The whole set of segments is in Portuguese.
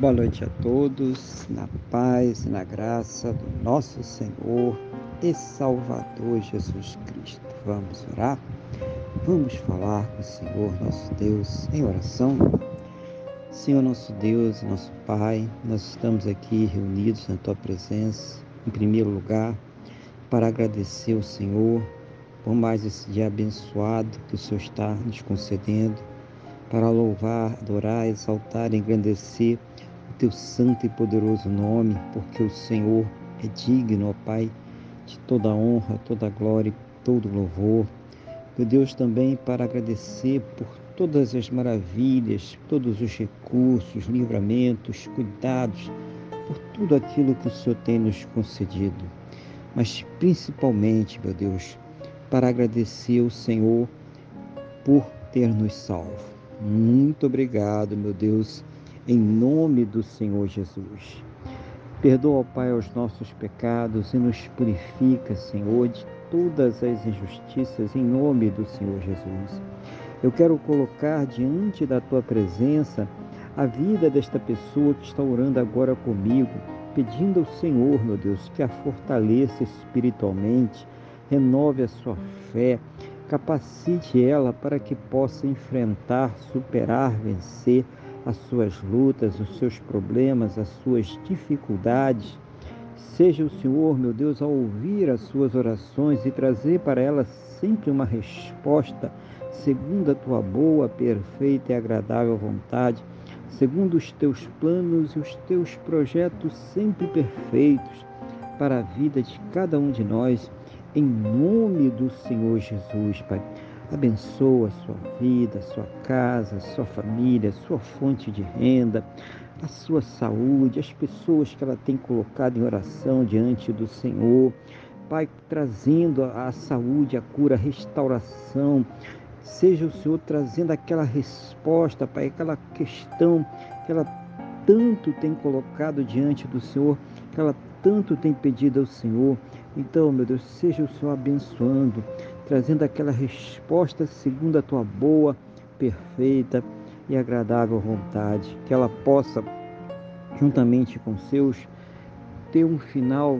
Boa noite a todos, na paz e na graça do nosso Senhor e Salvador Jesus Cristo. Vamos orar? Vamos falar com o Senhor nosso Deus em oração? Senhor nosso Deus, nosso Pai, nós estamos aqui reunidos na Tua presença, em primeiro lugar, para agradecer ao Senhor por mais esse dia abençoado que o Senhor está nos concedendo, para louvar, adorar, exaltar, engrandecer Teu santo e poderoso nome, porque o Senhor é digno, ó Pai, de toda honra, toda glória e todo louvor. Meu Deus, também para agradecer por todas as maravilhas, todos os recursos, livramentos, cuidados, por tudo aquilo que o Senhor tem nos concedido. Mas principalmente, meu Deus, para agradecer ao Senhor por ter nos salvo. Muito obrigado, meu Deus, em nome do Senhor Jesus. Perdoa, Pai, os nossos pecados e nos purifica, Senhor, de todas as injustiças, em nome do Senhor Jesus. Eu quero colocar diante da tua presença a vida desta pessoa que está orando agora comigo, pedindo ao Senhor, meu Deus, que a fortaleça espiritualmente, renove a sua fé, capacite ela para que possa enfrentar, superar, vencer as suas lutas, os seus problemas, as suas dificuldades. Seja o Senhor, meu Deus, a ouvir as suas orações e trazer para ela sempre uma resposta segundo a tua boa, perfeita e agradável vontade, segundo os teus planos e os teus projetos sempre perfeitos para a vida de cada um de nós, em nome do Senhor Jesus, Pai. Abençoa a sua vida, a sua casa, a sua família, a sua fonte de renda, a sua saúde, as pessoas que ela tem colocado em oração diante do Senhor. Pai, trazendo a saúde, a cura, a restauração, Seja o Senhor trazendo aquela resposta, Pai, aquela questão que ela tanto tem colocado diante do Senhor, que ela tanto tem pedido ao Senhor. Então, meu Deus, seja o Senhor abençoando, trazendo aquela resposta segundo a tua boa, perfeita e agradável vontade, que ela possa, juntamente com seus, ter um final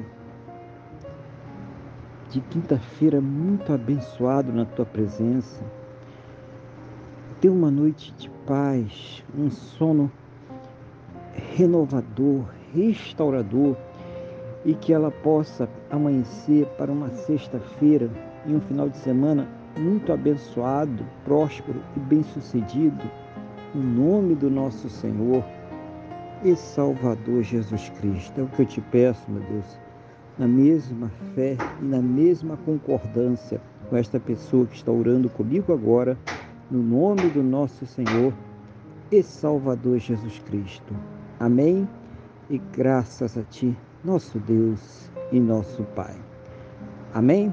de quinta-feira muito abençoado na tua presença. Ter uma noite de paz, um sono renovador, restaurador e que ela possa amanhecer para uma sexta-feira e um final de semana muito abençoado, próspero e bem-sucedido, no nome do nosso Senhor e Salvador Jesus Cristo. É o que eu te peço, meu Deus, na mesma fé e na mesma concordância com esta pessoa que está orando comigo agora no nome do nosso Senhor e Salvador Jesus Cristo. Amém? E graças a Ti, nosso Deus e nosso Pai. Amém?